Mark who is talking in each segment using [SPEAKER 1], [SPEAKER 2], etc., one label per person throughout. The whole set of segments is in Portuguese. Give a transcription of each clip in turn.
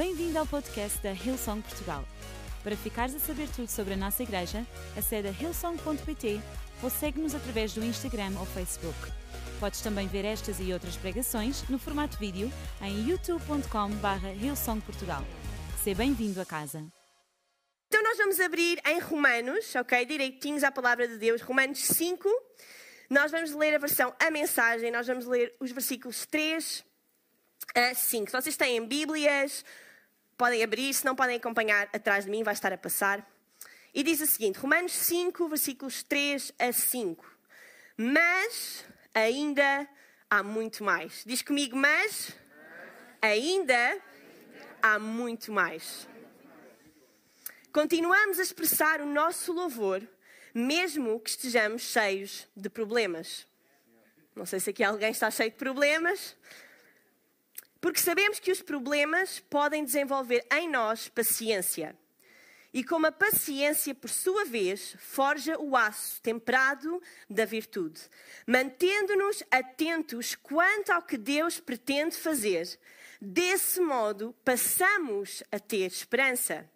[SPEAKER 1] Bem-vindo ao podcast da Hillsong Portugal. Para ficares a saber tudo sobre a nossa igreja, acede a hillsong.pt ou segue-nos através do Instagram ou Facebook. Podes também ver estas e outras pregações no formato vídeo em youtube.com.br hillsongportugal. Seja bem-vindo a casa.
[SPEAKER 2] Então nós vamos abrir em Romanos, ok? Direitinhos à palavra de Deus, Romanos 5. Nós vamos ler a versão A Mensagem, nós vamos ler os versículos 3 a 5. Se vocês têm Bíblias, podem abrir, se não podem acompanhar atrás de mim, vai estar a passar. E diz o seguinte, Romanos 5, versículos 3 a 5. Mas ainda há muito mais. Diz comigo, mas ainda há muito mais. Continuamos a expressar o nosso louvor, mesmo que estejamos cheios de problemas. Não sei se aqui alguém está cheio de problemas, porque sabemos que os problemas podem desenvolver em nós paciência. E como a paciência, por sua vez, forja o aço temperado da virtude, mantendo-nos atentos quanto ao que Deus pretende fazer. Desse modo, passamos a ter esperança.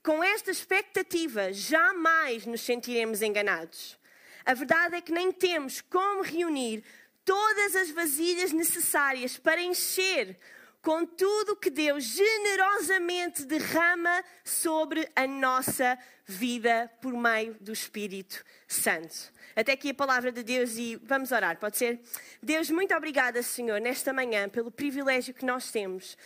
[SPEAKER 2] Com esta expectativa, jamais nos sentiremos enganados. A verdade é que nem temos como reunir todas as vasilhas necessárias para encher com tudo que Deus generosamente derrama sobre a nossa vida por meio do Espírito Santo. Até aqui a palavra de Deus e vamos orar, pode ser? Deus, muito obrigada, Senhor, nesta manhã, pelo privilégio que nós temos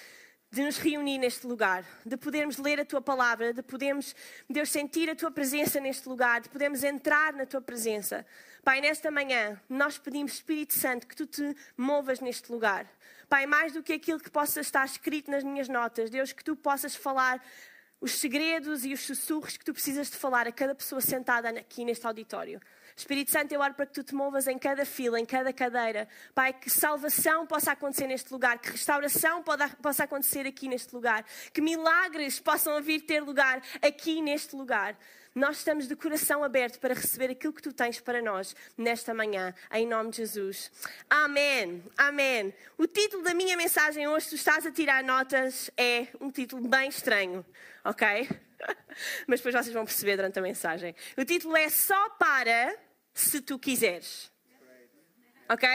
[SPEAKER 2] de nos reunir neste lugar, de podermos ler a tua palavra, de podermos, Deus, sentir a tua presença neste lugar, de podermos entrar na tua presença. Pai, nesta manhã, nós pedimos, Espírito Santo, que tu te movas neste lugar. Pai, mais do que aquilo que possa estar escrito nas minhas notas, Deus, que tu possas falar os segredos e os sussurros que tu precisas de falar a cada pessoa sentada aqui neste auditório. Espírito Santo, eu oro para que tu te movas em cada fila, em cada cadeira. Pai, que salvação possa acontecer neste lugar, que restauração possa acontecer aqui neste lugar, que milagres possam vir ter lugar aqui neste lugar. Nós estamos de coração aberto para receber aquilo que tu tens para nós nesta manhã, em nome de Jesus. Amém. Amém. O título da minha mensagem hoje, tu estás a tirar notas, é um título bem estranho, ok? Mas depois vocês vão perceber durante a mensagem. O título é Só para se tu quiseres. Ok?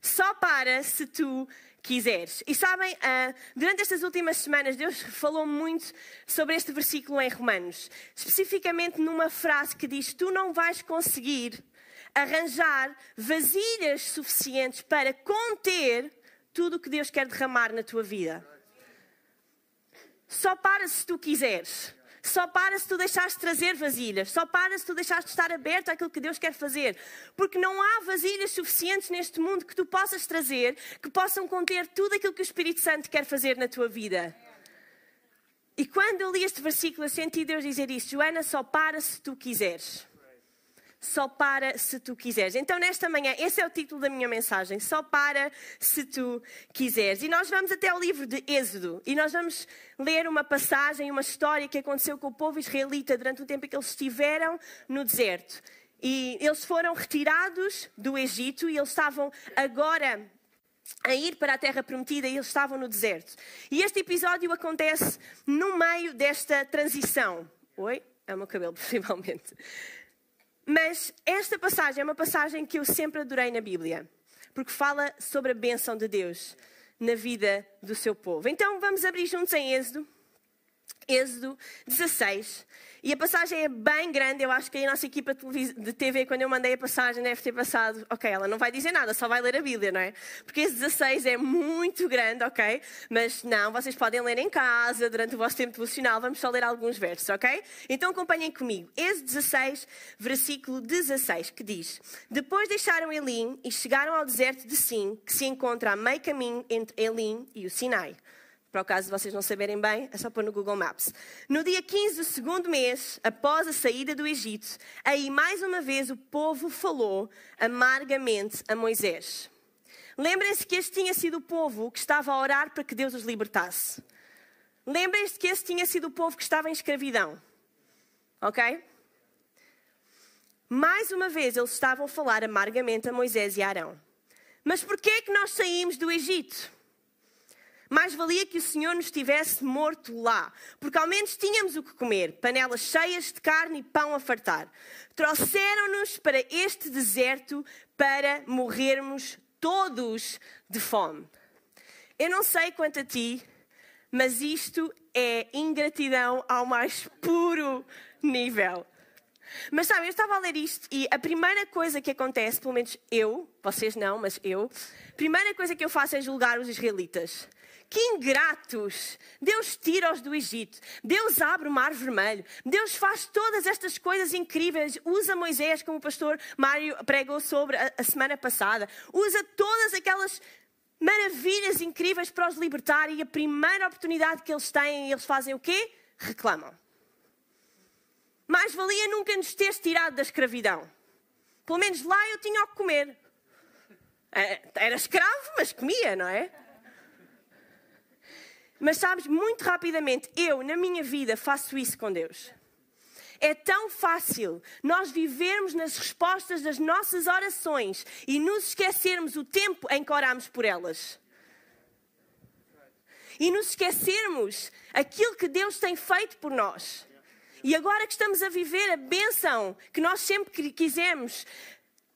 [SPEAKER 2] Só para se tu quiseres. E sabem, uh, durante estas últimas semanas, Deus falou muito sobre este versículo em Romanos. Especificamente numa frase que diz: Tu não vais conseguir arranjar vasilhas suficientes para conter tudo o que Deus quer derramar na tua vida. Só para se tu quiseres. Só para se tu deixares de trazer vasilhas. Só para se tu deixares de estar aberto àquilo que Deus quer fazer. Porque não há vasilhas suficientes neste mundo que tu possas trazer que possam conter tudo aquilo que o Espírito Santo quer fazer na tua vida. E quando eu li este versículo, eu senti Deus dizer isto: Joana, só para se tu quiseres só para se tu quiseres. Então, nesta manhã, esse é o título da minha mensagem: Só para se tu quiseres. E nós vamos até o livro de Êxodo e nós vamos ler uma passagem, uma história que aconteceu com o povo israelita durante o tempo em que eles estiveram no deserto. E eles foram retirados do Egito e eles estavam agora a ir para a terra prometida e eles estavam no deserto. E este episódio acontece no meio desta transição. Oi? É o meu cabelo, possivelmente. Mas esta passagem é uma passagem que eu sempre adorei na Bíblia, porque fala sobre a bênção de Deus na vida do seu povo. Então vamos abrir juntos em Êxodo, Êxodo 16. E a passagem é bem grande, eu acho que a nossa equipa de TV, quando eu mandei a passagem, deve ter passado, ok, ela não vai dizer nada, só vai ler a Bíblia, não é? Porque esse 16 é muito grande, ok? Mas não, vocês podem ler em casa, durante o vosso tempo devocional, vamos só ler alguns versos, ok? Então acompanhem comigo. Êxodo 16, versículo 16, que diz: Depois deixaram Elim e chegaram ao deserto de Sim, que se encontra a meio caminho entre Elim e o Sinai. Para o caso de vocês não saberem bem, é só pôr no Google Maps. No dia 15 do segundo mês, após a saída do Egito, aí mais uma vez o povo falou amargamente a Moisés. Lembrem-se que este tinha sido o povo que estava a orar para que Deus os libertasse. Lembrem-se que esse tinha sido o povo que estava em escravidão. Ok? Mais uma vez eles estavam a falar amargamente a Moisés e a Arão. Mas porquê é que nós saímos do Egito? Mais valia que o Senhor nos tivesse morto lá, porque ao menos tínhamos o que comer, panelas cheias de carne e pão a fartar. Trouxeram-nos para este deserto para morrermos todos de fome. Eu não sei quanto a ti, mas isto é ingratidão ao mais puro nível. Mas sabe, eu estava a ler isto e a primeira coisa que acontece, pelo menos eu, vocês não, mas eu, a primeira coisa que eu faço é julgar os israelitas. Que ingratos! Deus tira-os do Egito, Deus abre o mar vermelho, Deus faz todas estas coisas incríveis, usa Moisés, como o pastor Mário pregou sobre a, a semana passada, usa todas aquelas maravilhas incríveis para os libertar e a primeira oportunidade que eles têm, eles fazem o quê? Reclamam. Mais valia nunca nos teres tirado da escravidão. Pelo menos lá eu tinha o que comer. É, era escravo, mas comia, não é? Mas sabes, muito rapidamente, eu, na minha vida, faço isso com Deus. É tão fácil nós vivermos nas respostas das nossas orações e nos esquecermos o tempo em que oramos por elas. E nos esquecermos aquilo que Deus tem feito por nós. E agora que estamos a viver a bênção que nós sempre quisemos,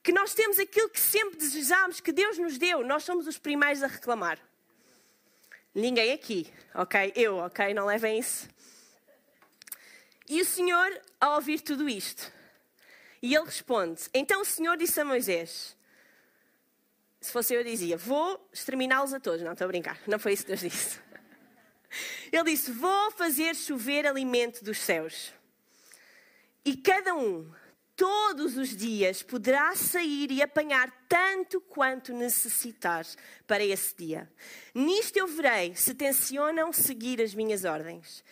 [SPEAKER 2] que nós temos aquilo que sempre desejámos que Deus nos deu, nós somos os primeiros a reclamar. Ninguém aqui, ok? Eu, ok? Não levem isso. E o Senhor, ao ouvir tudo isto, e ele responde: Então o Senhor disse a Moisés: Se fosse eu, dizia: Vou exterminá-los a todos. Não, estou a brincar. Não foi isso que Deus disse. Ele disse: Vou fazer chover alimento dos céus. E cada um, todos os dias, poderá sair e apanhar tanto quanto necessitar para esse dia. Nisto eu verei se tencionam seguir as minhas ordens.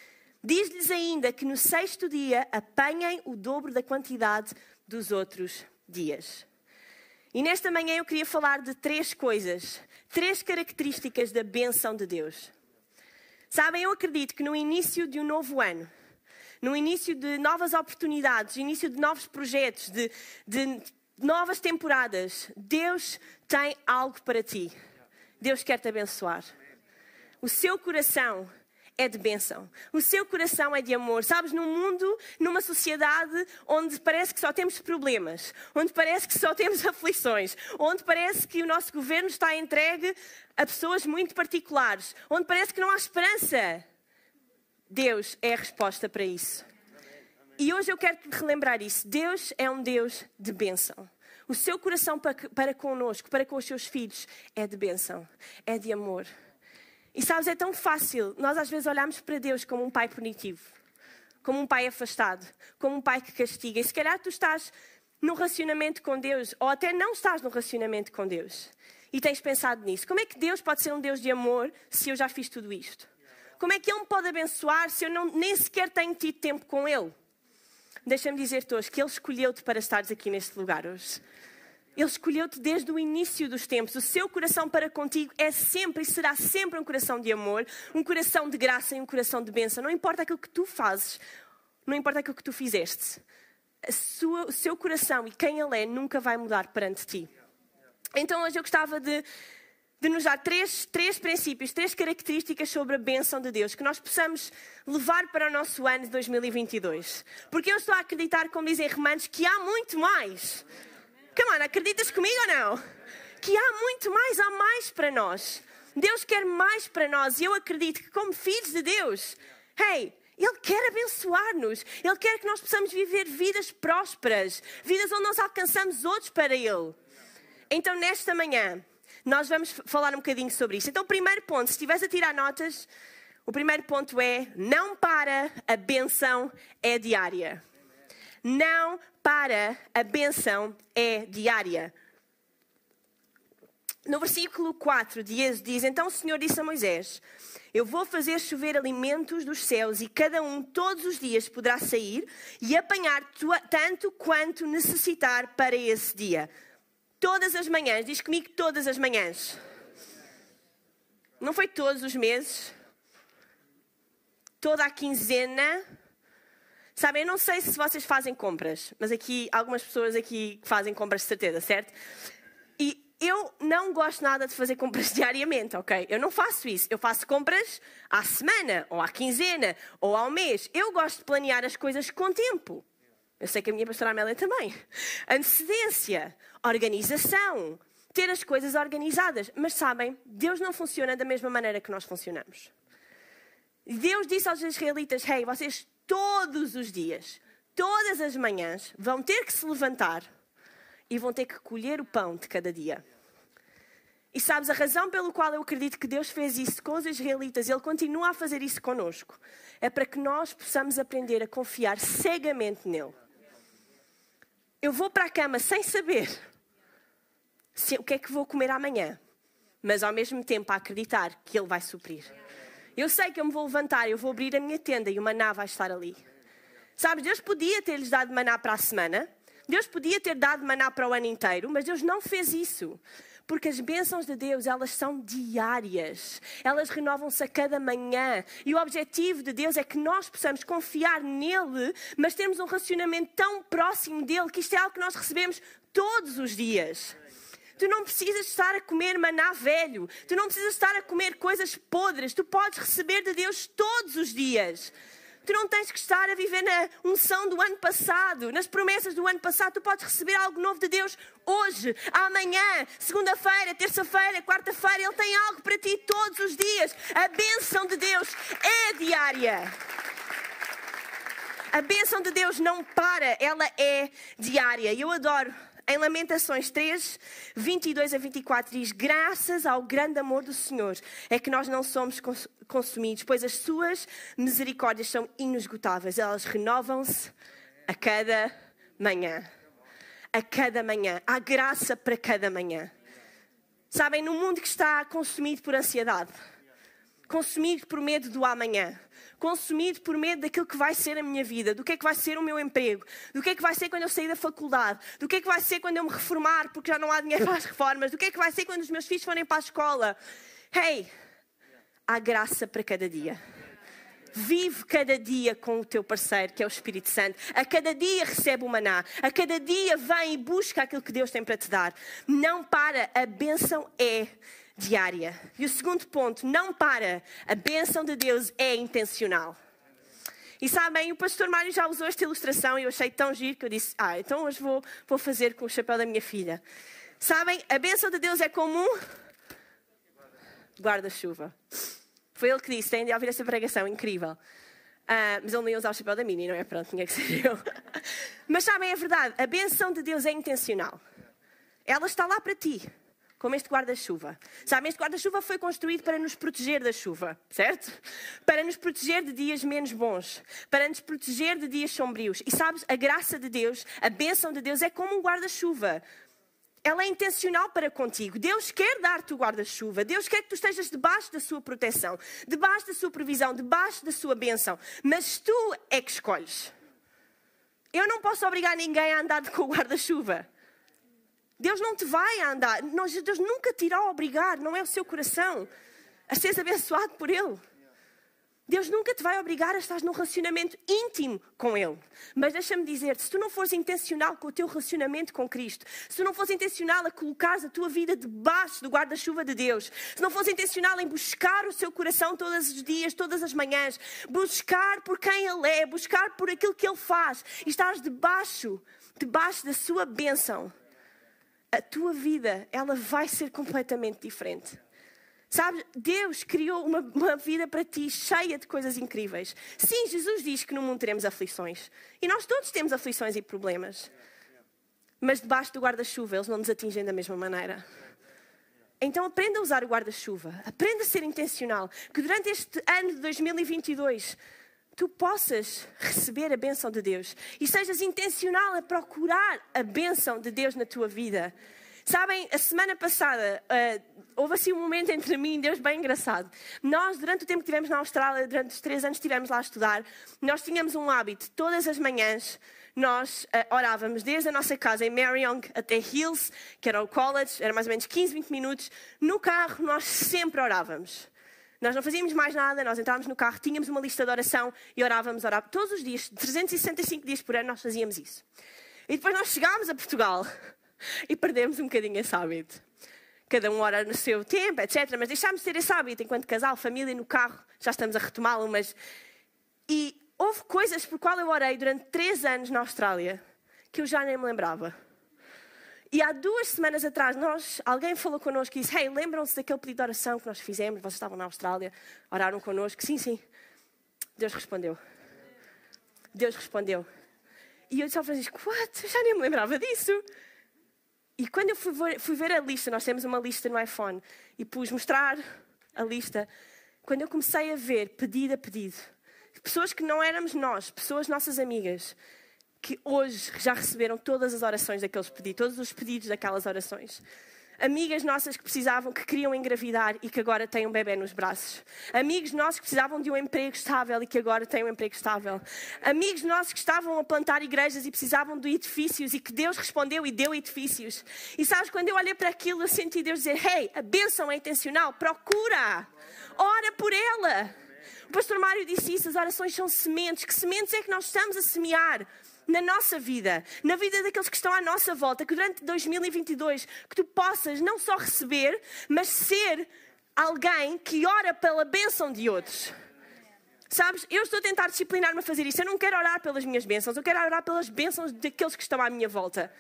[SPEAKER 2] Diz-lhes ainda que no sexto dia apanhem o dobro da quantidade dos outros dias. E nesta manhã eu queria falar de três coisas, três características da benção de Deus. Sabem, eu acredito que no início de um novo ano, no início de novas oportunidades, início de novos projetos, de, de novas temporadas, Deus tem algo para ti. Deus quer te abençoar. O seu coração é de bênção. O seu coração é de amor. Sabes, num mundo, numa sociedade onde parece que só temos problemas, onde parece que só temos aflições, onde parece que o nosso governo está entregue a pessoas muito particulares, onde parece que não há esperança. Deus é a resposta para isso. E hoje eu quero te relembrar isso. Deus é um Deus de bênção. O seu coração para, para connosco, para com os seus filhos, é de bênção, é de amor. E sabes, é tão fácil. Nós às vezes olhamos para Deus como um pai punitivo, como um pai afastado, como um pai que castiga. E se calhar tu estás num relacionamento com Deus, ou até não estás num relacionamento com Deus, e tens pensado nisso. Como é que Deus pode ser um Deus de amor se eu já fiz tudo isto? Como é que Ele me pode abençoar se eu não, nem sequer tenho tido tempo com Ele? Deixa-me dizer-te hoje que Ele escolheu-te para estares aqui neste lugar hoje. Ele escolheu-te desde o início dos tempos. O seu coração para contigo é sempre e será sempre um coração de amor, um coração de graça e um coração de bênção. Não importa aquilo que tu fazes, não importa aquilo que tu fizeste. Sua, o seu coração e quem ele é nunca vai mudar perante ti. Então hoje eu gostava de, de nos dar três, três princípios, três características sobre a bênção de Deus que nós possamos levar para o nosso ano de 2022. Porque eu estou a acreditar, como dizem Romanos, que há muito mais. Come on, acreditas comigo ou não? Que há muito mais, há mais para nós. Deus quer mais para nós e eu acredito que, como filhos de Deus, hey, Ele quer abençoar-nos. Ele quer que nós possamos viver vidas prósperas, vidas onde nós alcançamos outros para Ele. Então, nesta manhã, nós vamos falar um bocadinho sobre isso. Então, primeiro ponto, se estiveres a tirar notas, o primeiro ponto é: não para, a benção é diária. Não para, a benção é diária. No versículo 4 de Êxodo diz: Então o Senhor disse a Moisés: Eu vou fazer chover alimentos dos céus, e cada um todos os dias poderá sair e apanhar tanto quanto necessitar para esse dia. Todas as manhãs, diz comigo todas as manhãs. Não foi todos os meses, toda a quinzena, Sabem, eu não sei se vocês fazem compras, mas aqui algumas pessoas aqui fazem compras de certeza, certo? E eu não gosto nada de fazer compras diariamente, ok? Eu não faço isso. Eu faço compras à semana, ou à quinzena, ou ao mês. Eu gosto de planear as coisas com tempo. Eu sei que a minha pastora Amélia também. Antecedência, organização, ter as coisas organizadas. Mas sabem, Deus não funciona da mesma maneira que nós funcionamos. Deus disse aos israelitas: Hey, vocês todos os dias, todas as manhãs, vão ter que se levantar e vão ter que colher o pão de cada dia. E sabes, a razão pelo qual eu acredito que Deus fez isso com os israelitas, Ele continua a fazer isso conosco, é para que nós possamos aprender a confiar cegamente nele. Eu vou para a cama sem saber se, o que é que vou comer amanhã, mas ao mesmo tempo a acreditar que Ele vai suprir. Eu sei que eu me vou levantar, eu vou abrir a minha tenda e o maná vai estar ali. Sabes, Deus podia ter-lhes dado maná para a semana, Deus podia ter dado maná para o ano inteiro, mas Deus não fez isso. Porque as bênçãos de Deus, elas são diárias. Elas renovam-se a cada manhã. E o objetivo de Deus é que nós possamos confiar nele, mas termos um relacionamento tão próximo dele que isto é algo que nós recebemos todos os dias. Tu não precisas estar a comer maná velho. Tu não precisas estar a comer coisas podres. Tu podes receber de Deus todos os dias. Tu não tens que estar a viver na unção do ano passado, nas promessas do ano passado. Tu podes receber algo novo de Deus hoje, amanhã, segunda-feira, terça-feira, quarta-feira. Ele tem algo para ti todos os dias. A bênção de Deus é diária. A bênção de Deus não para, ela é diária. E eu adoro em Lamentações 3, 22 a 24, diz: Graças ao grande amor do Senhor é que nós não somos consumidos, pois as suas misericórdias são inesgotáveis, elas renovam-se a cada manhã. A cada manhã. Há graça para cada manhã. Sabem, no mundo que está consumido por ansiedade, consumido por medo do amanhã, consumido por medo daquilo que vai ser a minha vida, do que é que vai ser o meu emprego, do que é que vai ser quando eu sair da faculdade, do que é que vai ser quando eu me reformar porque já não há dinheiro para as reformas, do que é que vai ser quando os meus filhos forem para a escola. Hey, há graça para cada dia. Vive cada dia com o teu parceiro, que é o Espírito Santo. A cada dia recebe o maná. A cada dia vem e busca aquilo que Deus tem para te dar. Não para, a bênção é diária. E o segundo ponto, não para. A bênção de Deus é intencional. E sabem, o pastor Mário já usou esta ilustração e eu achei tão giro que eu disse: Ah, então hoje vou, vou fazer com o chapéu da minha filha. Sabem, a bênção de Deus é como um guarda-chuva. Foi ele que disse: têm de ouvir esta pregação, incrível. Uh, mas ele não ia usar o chapéu da Mini, não é? Pronto, tinha que ser eu. mas sabem, é verdade, a bênção de Deus é intencional. Ela está lá para ti como este guarda-chuva. Sabe, este guarda-chuva foi construído para nos proteger da chuva, certo? Para nos proteger de dias menos bons, para nos proteger de dias sombrios. E sabes, a graça de Deus, a bênção de Deus é como um guarda-chuva. Ela é intencional para contigo. Deus quer dar-te o guarda-chuva. Deus quer que tu estejas debaixo da sua proteção, debaixo da sua provisão, debaixo da sua bênção. Mas tu é que escolhes. Eu não posso obrigar ninguém a andar com o guarda-chuva. Deus não te vai andar. Deus nunca te irá obrigar, não é o seu coração, a seres abençoado por Ele. Deus nunca te vai obrigar a estar num relacionamento íntimo com Ele. Mas deixa-me dizer-te: se tu não fores intencional com o teu relacionamento com Cristo, se tu não fores intencional a colocar a tua vida debaixo do guarda-chuva de Deus, se não fores intencional em buscar o seu coração todos os dias, todas as manhãs, buscar por quem Ele é, buscar por aquilo que Ele faz, e estás debaixo, debaixo da sua bênção, a tua vida ela vai ser completamente diferente. Sabe, Deus criou uma, uma, vida para ti cheia de coisas incríveis. Sim, Jesus diz que no mundo teremos aflições. E nós todos temos aflições e problemas. Mas debaixo do guarda-chuva eles não nos atingem da mesma maneira. Então aprenda a usar o guarda-chuva. Aprenda a ser intencional. Que durante este ano de 2022 tu possas receber a bênção de Deus e sejas intencional a procurar a bênção de Deus na tua vida. Sabem, a semana passada uh, houve assim um momento entre mim e Deus bem engraçado. Nós, durante o tempo que estivemos na Austrália, durante os três anos que estivemos lá a estudar, nós tínhamos um hábito, todas as manhãs, nós uh, orávamos desde a nossa casa em Marion até Hills, que era o college, era mais ou menos 15, 20 minutos. No carro, nós sempre orávamos. Nós não fazíamos mais nada, nós entrávamos no carro, tínhamos uma lista de oração e orávamos, orávamos. Todos os dias, 365 dias por ano, nós fazíamos isso. E depois nós chegámos a Portugal e perdemos um bocadinho esse hábito. Cada um ora no seu tempo, etc. Mas deixámos de ter esse hábito enquanto casal, família, no carro, já estamos a retomá-lo, mas. E houve coisas por qual eu orei durante três anos na Austrália que eu já nem me lembrava. E há duas semanas atrás, nós, alguém falou connosco e disse: Hey, lembram-se daquele pedido de oração que nós fizemos? Vocês estavam na Austrália, oraram connosco? Sim, sim. Deus respondeu. Deus respondeu. E eu disse ao Francisco: What? Eu já nem me lembrava disso. E quando eu fui ver, fui ver, a lista, nós temos uma lista no iPhone, e pus mostrar a lista, quando eu comecei a ver pedido a pedido, pessoas que não éramos nós, pessoas nossas amigas, que hoje já receberam todas as orações daqueles pedidos, todos os pedidos daquelas orações. Amigas nossas que precisavam, que queriam engravidar e que agora têm um bebê nos braços. Amigos nossos que precisavam de um emprego estável e que agora têm um emprego estável. Amigos nossos que estavam a plantar igrejas e precisavam de edifícios e que Deus respondeu e deu edifícios. E sabes, quando eu olhei para aquilo, eu senti Deus dizer: Hey, a bênção é intencional, procura, ora por ela. O pastor Mário disse isso: as orações são sementes. Que sementes é que nós estamos a semear? Na nossa vida, na vida daqueles que estão à nossa volta, que durante 2022 que tu possas não só receber, mas ser alguém que ora pela bênção de outros. Sabes, eu estou a tentar disciplinar-me a fazer isso. Eu não quero orar pelas minhas bênçãos, eu quero orar pelas bênçãos daqueles que estão à minha volta.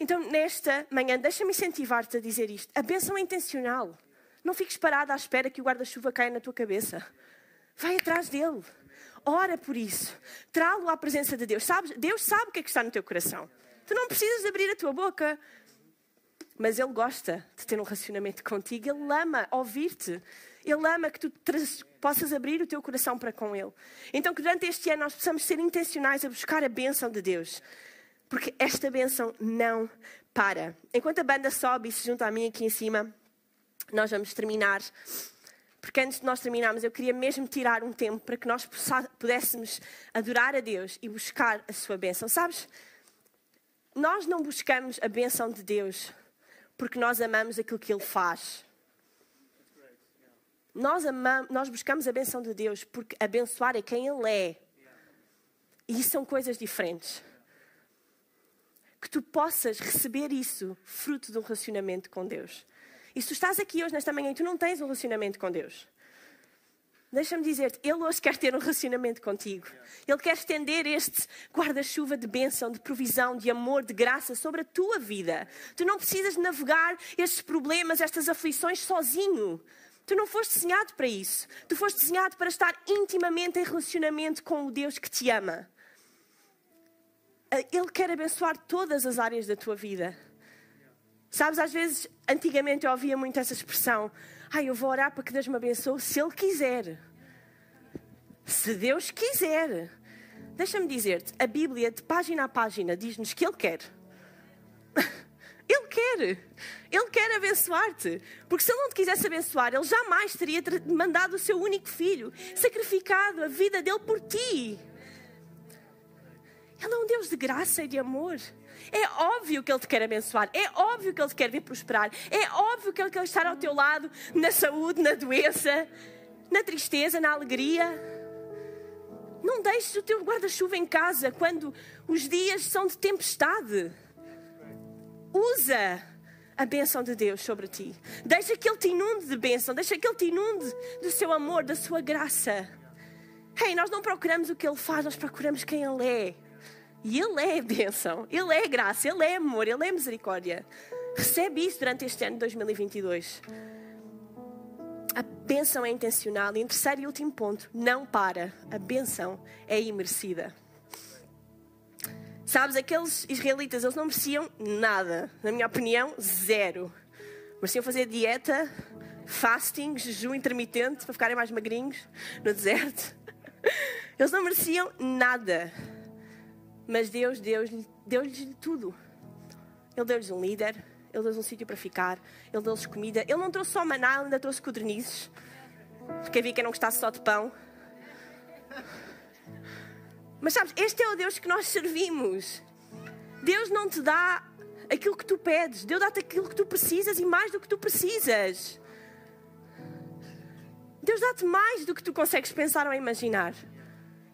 [SPEAKER 2] Então, nesta manhã, deixa-me incentivar-te a dizer isto. A bênção é intencional. Não fiques parada à espera que o guarda-chuva caia na tua cabeça. Vai atrás dele. Ora por isso. Trá-lo à presença de Deus. Sabes? Deus sabe o que é que está no teu coração. Tu não precisas abrir a tua boca. Mas Ele gosta de ter um relacionamento contigo. Ele ama ouvir-te. Ele ama que tu possas abrir o teu coração para com Ele. Então, que durante este ano nós possamos ser intencionais a buscar a bênção de Deus. Porque esta bênção não para. Enquanto a banda sobe e se junta a mim aqui em cima, nós vamos terminar porque antes de nós terminarmos, eu queria mesmo tirar um tempo para que nós pudéssemos adorar a Deus e buscar a sua bênção. Sabes? Nós não buscamos a bênção de Deus porque nós amamos aquilo que Ele faz. Nós, amamos, nós buscamos a bênção de Deus porque abençoar é quem Ele é. E isso são coisas diferentes. Que tu possas receber isso fruto de um relacionamento com Deus. E se tu estás aqui hoje, nesta manhã, e tu não tens um relacionamento com Deus, deixa-me dizer-te, Ele hoje quer ter um relacionamento contigo. Ele quer estender este guarda-chuva de bênção, de provisão, de amor, de graça sobre a tua vida. Tu não precisas navegar estes problemas, estas aflições sozinho. Tu não foste desenhado para isso. Tu foste desenhado para estar intimamente em relacionamento com o Deus que te ama. Ele quer abençoar todas as áreas da tua vida. Sabes, às vezes, antigamente eu ouvia muito essa expressão: ai, eu vou orar para que Deus me abençoe se Ele quiser. Se Deus quiser. Deixa-me dizer-te, a Bíblia, de página a página, diz-nos que Ele quer. Ele quer. Ele quer abençoar-te. Porque se Ele não te quisesse abençoar, Ele jamais teria mandado o seu único filho, sacrificado a vida dele por ti. Ele é um Deus de graça e de amor. É óbvio que Ele te quer abençoar. É óbvio que Ele te quer ver prosperar. É óbvio que Ele quer estar ao teu lado na saúde, na doença, na tristeza, na alegria. Não deixes o teu guarda-chuva em casa quando os dias são de tempestade. Usa a bênção de Deus sobre ti. Deixa que Ele te inunde de bênção. Deixa que Ele te inunde do seu amor, da sua graça. Hey, nós não procuramos o que Ele faz, nós procuramos quem Ele é. E Ele é bênção, Ele é graça, Ele é amor, Ele é misericórdia. Recebe isso durante este ano de 2022. A bênção é intencional. E em terceiro e último ponto, não para. A bênção é imerecida. Sabes, aqueles israelitas, eles não mereciam nada. Na minha opinião, zero. Mereciam fazer dieta, fasting, jejum intermitente para ficarem mais magrinhos no deserto. Eles não mereciam nada. Mas Deus deu-lhes deu tudo. Ele deu-lhes um líder, Ele deu-lhes um sítio para ficar, Ele deu-lhes comida. Ele não trouxe só maná, Ele ainda trouxe codornizes. Porque havia quem não gostasse só de pão. Mas sabes, este é o Deus que nós servimos. Deus não te dá aquilo que tu pedes, Deus dá-te aquilo que tu precisas e mais do que tu precisas. Deus dá-te mais do que tu consegues pensar ou imaginar.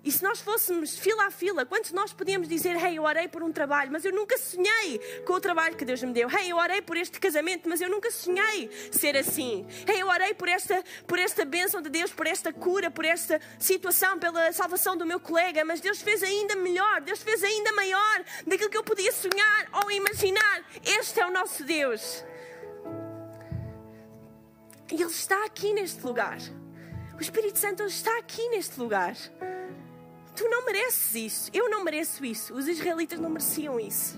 [SPEAKER 2] E se nós fôssemos fila a fila, quantos nós podíamos dizer, hey, eu orei por um trabalho, mas eu nunca sonhei com o trabalho que Deus me deu. Hey, eu orei por este casamento, mas eu nunca sonhei ser assim. Hey, eu orei por esta, por esta bênção de Deus, por esta cura, por esta situação, pela salvação do meu colega, mas Deus fez ainda melhor, Deus fez ainda maior daquilo que eu podia sonhar ou imaginar. Este é o nosso Deus. E Ele está aqui neste lugar. O Espírito Santo está aqui neste lugar. Tu não mereces isso. Eu não mereço isso. Os israelitas não mereciam isso.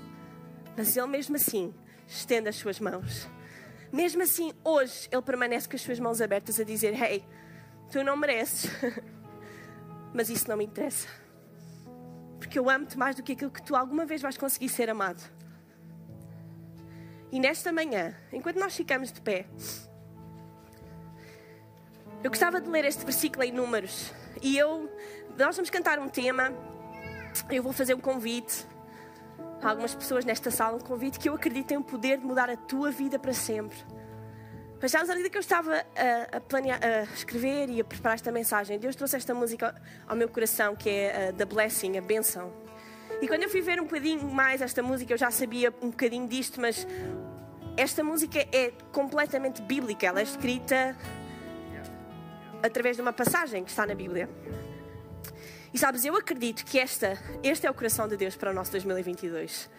[SPEAKER 2] Mas Ele, mesmo assim, estende as suas mãos. Mesmo assim, hoje, Ele permanece com as suas mãos abertas a dizer: Hey, tu não mereces. Mas isso não me interessa. Porque eu amo-te mais do que aquilo que tu alguma vez vais conseguir ser amado. E nesta manhã, enquanto nós ficamos de pé, eu gostava de ler este versículo em Números. E eu nós vamos cantar um tema. Eu vou fazer um convite a algumas pessoas nesta sala, um convite que eu acredito tem o poder de mudar a tua vida para sempre. Mas sabes, à medida que eu estava a, a, planear, a escrever e a preparar esta mensagem, Deus trouxe esta música ao meu coração, que é uh, The Blessing, a bênção. E quando eu fui ver um bocadinho mais esta música, eu já sabia um bocadinho disto, mas esta música é completamente bíblica. Ela é escrita através de uma passagem que está na Bíblia. E sabes, eu acredito que esta, este é o coração de Deus para o nosso 2022.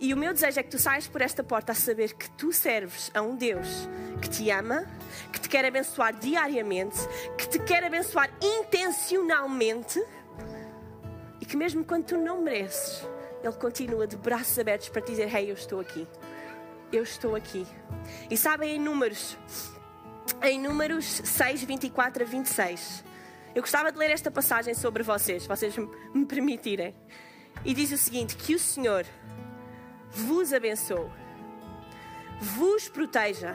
[SPEAKER 2] E o meu desejo é que tu saias por esta porta a saber que tu serves a um Deus que te ama, que te quer abençoar diariamente, que te quer abençoar intencionalmente e que mesmo quando tu não mereces, Ele continua de braços abertos para te dizer: Hey, eu estou aqui. Eu estou aqui. E sabem, em Números, em Números 6, 24 a 26 eu gostava de ler esta passagem sobre vocês, vocês me permitirem. E diz o seguinte: Que o Senhor vos abençoe, vos proteja,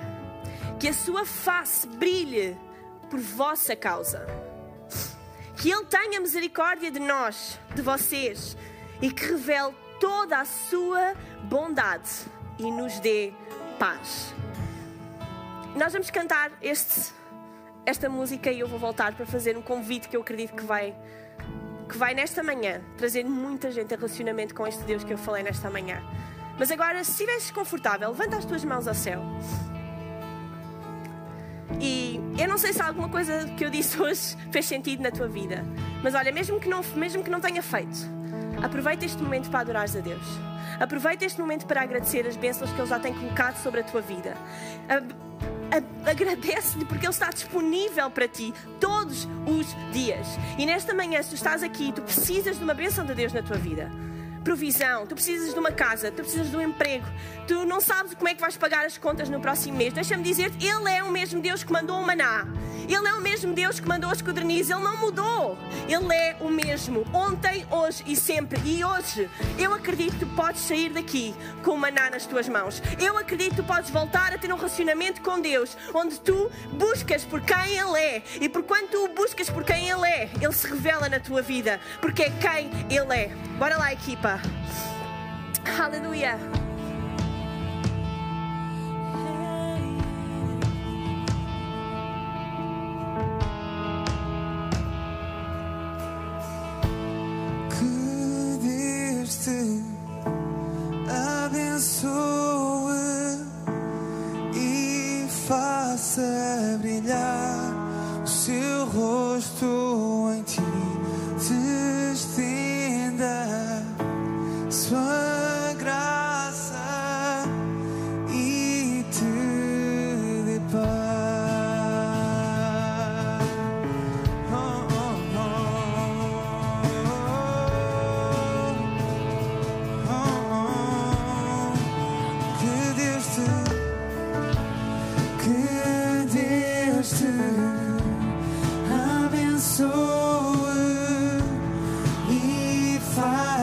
[SPEAKER 2] que a sua face brilhe por vossa causa, que Ele tenha misericórdia de nós, de vocês, e que revele toda a sua bondade e nos dê paz. Nós vamos cantar este esta música e eu vou voltar para fazer um convite que eu acredito que vai que vai nesta manhã trazer muita gente a relacionamento com este Deus que eu falei nesta manhã. Mas agora, se estiveres confortável, levanta as tuas mãos ao céu. E eu não sei se alguma coisa que eu disse hoje fez sentido na tua vida, mas olha, mesmo que não, mesmo que não tenha feito, aproveita este momento para adorares a Deus. Aproveita este momento para agradecer as bênçãos que Ele já tem colocado sobre a tua vida agradece-lhe porque Ele está disponível para ti todos os dias. E nesta manhã, se tu estás aqui, tu precisas de uma bênção de Deus na tua vida provisão, tu precisas de uma casa, tu precisas de um emprego, tu não sabes como é que vais pagar as contas no próximo mês. Deixa-me dizer-te, Ele é o mesmo Deus que mandou o maná. Ele é o mesmo Deus que mandou as codornizes. Ele não mudou. Ele é o mesmo, ontem, hoje e sempre. E hoje, eu acredito que podes sair daqui com o maná nas tuas mãos. Eu acredito que podes voltar a ter um relacionamento com Deus, onde tu buscas por quem Ele é. E por quanto tu buscas por quem Ele é, Ele se revela na tua vida, porque é quem Ele é. Bora lá, equipa.
[SPEAKER 3] Hallelujah.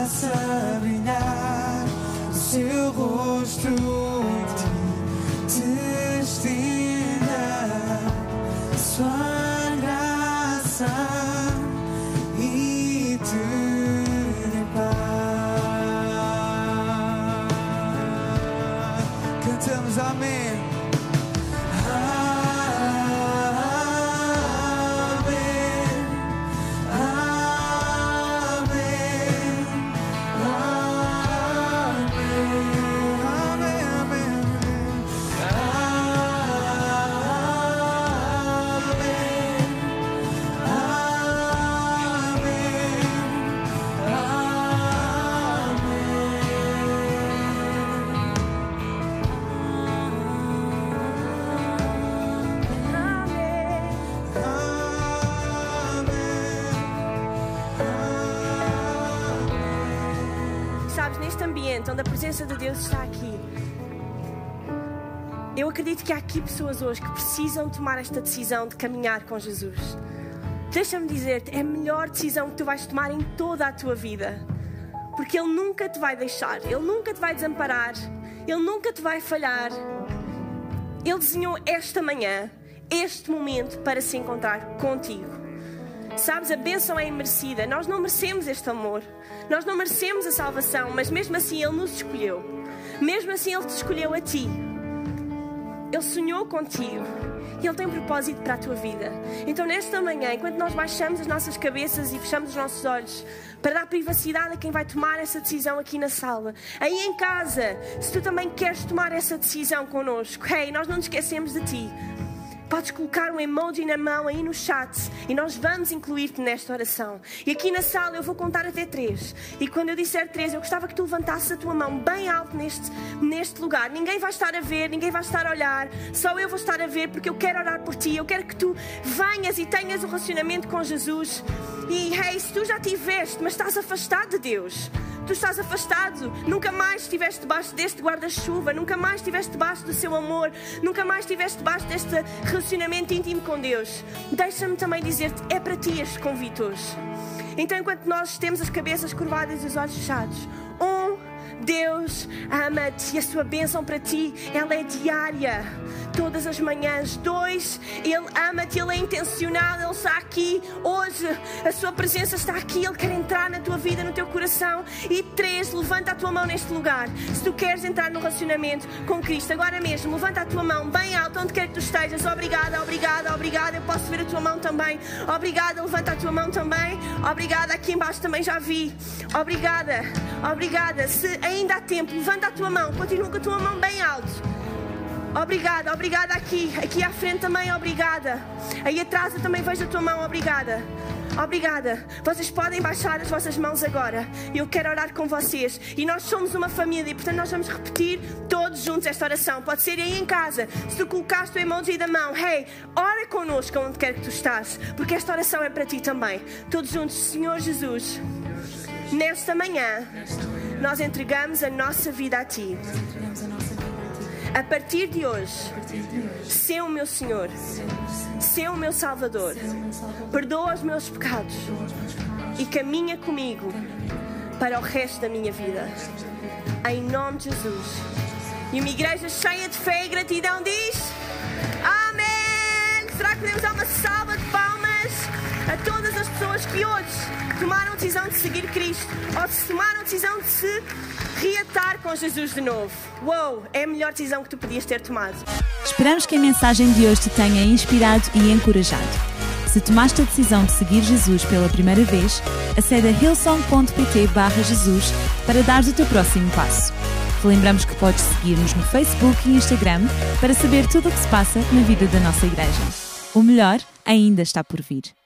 [SPEAKER 3] Faça brilhar o seu rosto
[SPEAKER 2] ambiente onde a presença de Deus está aqui, eu acredito que há aqui pessoas hoje que precisam tomar esta decisão de caminhar com Jesus. Deixa-me dizer-te, é a melhor decisão que tu vais tomar em toda a tua vida. Porque Ele nunca te vai deixar, Ele nunca te vai desamparar, Ele nunca te vai falhar. Ele desenhou esta manhã, este momento para se encontrar contigo. Sabes, a bênção é imerecida. Nós não merecemos este amor. Nós não merecemos a salvação, mas mesmo assim Ele nos escolheu. Mesmo assim Ele te escolheu a ti. Ele sonhou contigo e Ele tem um propósito para a tua vida. Então, nesta manhã, enquanto nós baixamos as nossas cabeças e fechamos os nossos olhos para dar privacidade a quem vai tomar essa decisão aqui na sala, aí em casa, se tu também queres tomar essa decisão connosco, hey, nós não nos esquecemos de ti. Podes colocar um emoji na mão aí no chat e nós vamos incluir-te nesta oração. E aqui na sala eu vou contar até três. E quando eu disser três, eu gostava que tu levantasses a tua mão bem alto neste, neste lugar. Ninguém vai estar a ver, ninguém vai estar a olhar. Só eu vou estar a ver porque eu quero orar por ti. Eu quero que tu venhas e tenhas um relacionamento com Jesus. E hey, se tu já tiveste, mas estás afastado de Deus tu estás afastado, nunca mais estiveste debaixo deste guarda-chuva, nunca mais estiveste debaixo do seu amor, nunca mais estiveste debaixo deste relacionamento íntimo com Deus. Deixa-me também dizer-te: é para ti este convite hoje. Então, enquanto nós temos as cabeças curvadas e os olhos fechados, um, Deus ama-te e a sua bênção para ti, ela é diária, todas as manhãs. Dois, Ele ama-te, Ele é intencional, Ele está aqui hoje, a sua presença está aqui, Ele quer entrar na tua vida, no teu coração. E três, levanta a tua mão neste lugar. Se tu queres entrar no relacionamento com Cristo, agora mesmo, levanta a tua mão bem alto, onde quer que tu estejas. Obrigada, obrigada, obrigada. Eu posso ver a tua mão também. Obrigada, levanta a tua mão também. Obrigada, aqui embaixo também já vi. Obrigada, obrigada. Se ainda há tempo, levanta a tua mão, continua com a tua mão bem alto. Obrigada, obrigada aqui, aqui à frente também, obrigada. Aí atrás eu também vejo a tua mão, obrigada. Obrigada. Vocês podem baixar as vossas mãos agora. Eu quero orar com vocês. E nós somos uma família, portanto nós vamos repetir todos juntos esta oração. Pode ser aí em casa. Se tu colocaste o emoji da mão, hey, ora connosco onde quer que tu estás, porque esta oração é para ti também. Todos juntos, Senhor Jesus, nesta manhã nós entregamos a nossa vida a ti.
[SPEAKER 1] A
[SPEAKER 2] partir de hoje, Sê o meu Senhor, sê o meu Salvador, perdoa os meus pecados. e caminha comigo para o resto da minha vida. Em nome de Jesus. E uma igreja cheia de fé e gratidão diz: Amém! Será que podemos dar uma salva de palmas a todas as pessoas que hoje tomaram a decisão de seguir Cristo ou se tomaram a decisão de se reatar com Jesus de novo? Uou! É a melhor decisão que tu podias ter tomado.
[SPEAKER 1] Esperamos que a mensagem de hoje te tenha inspirado e encorajado. Se tomaste a decisão de seguir Jesus pela primeira vez, acede a hillsong.pt Jesus para dar o teu próximo passo. Lembramos que podes seguir-nos no Facebook e Instagram para saber tudo o que se passa na vida da nossa igreja. O melhor ainda está por vir.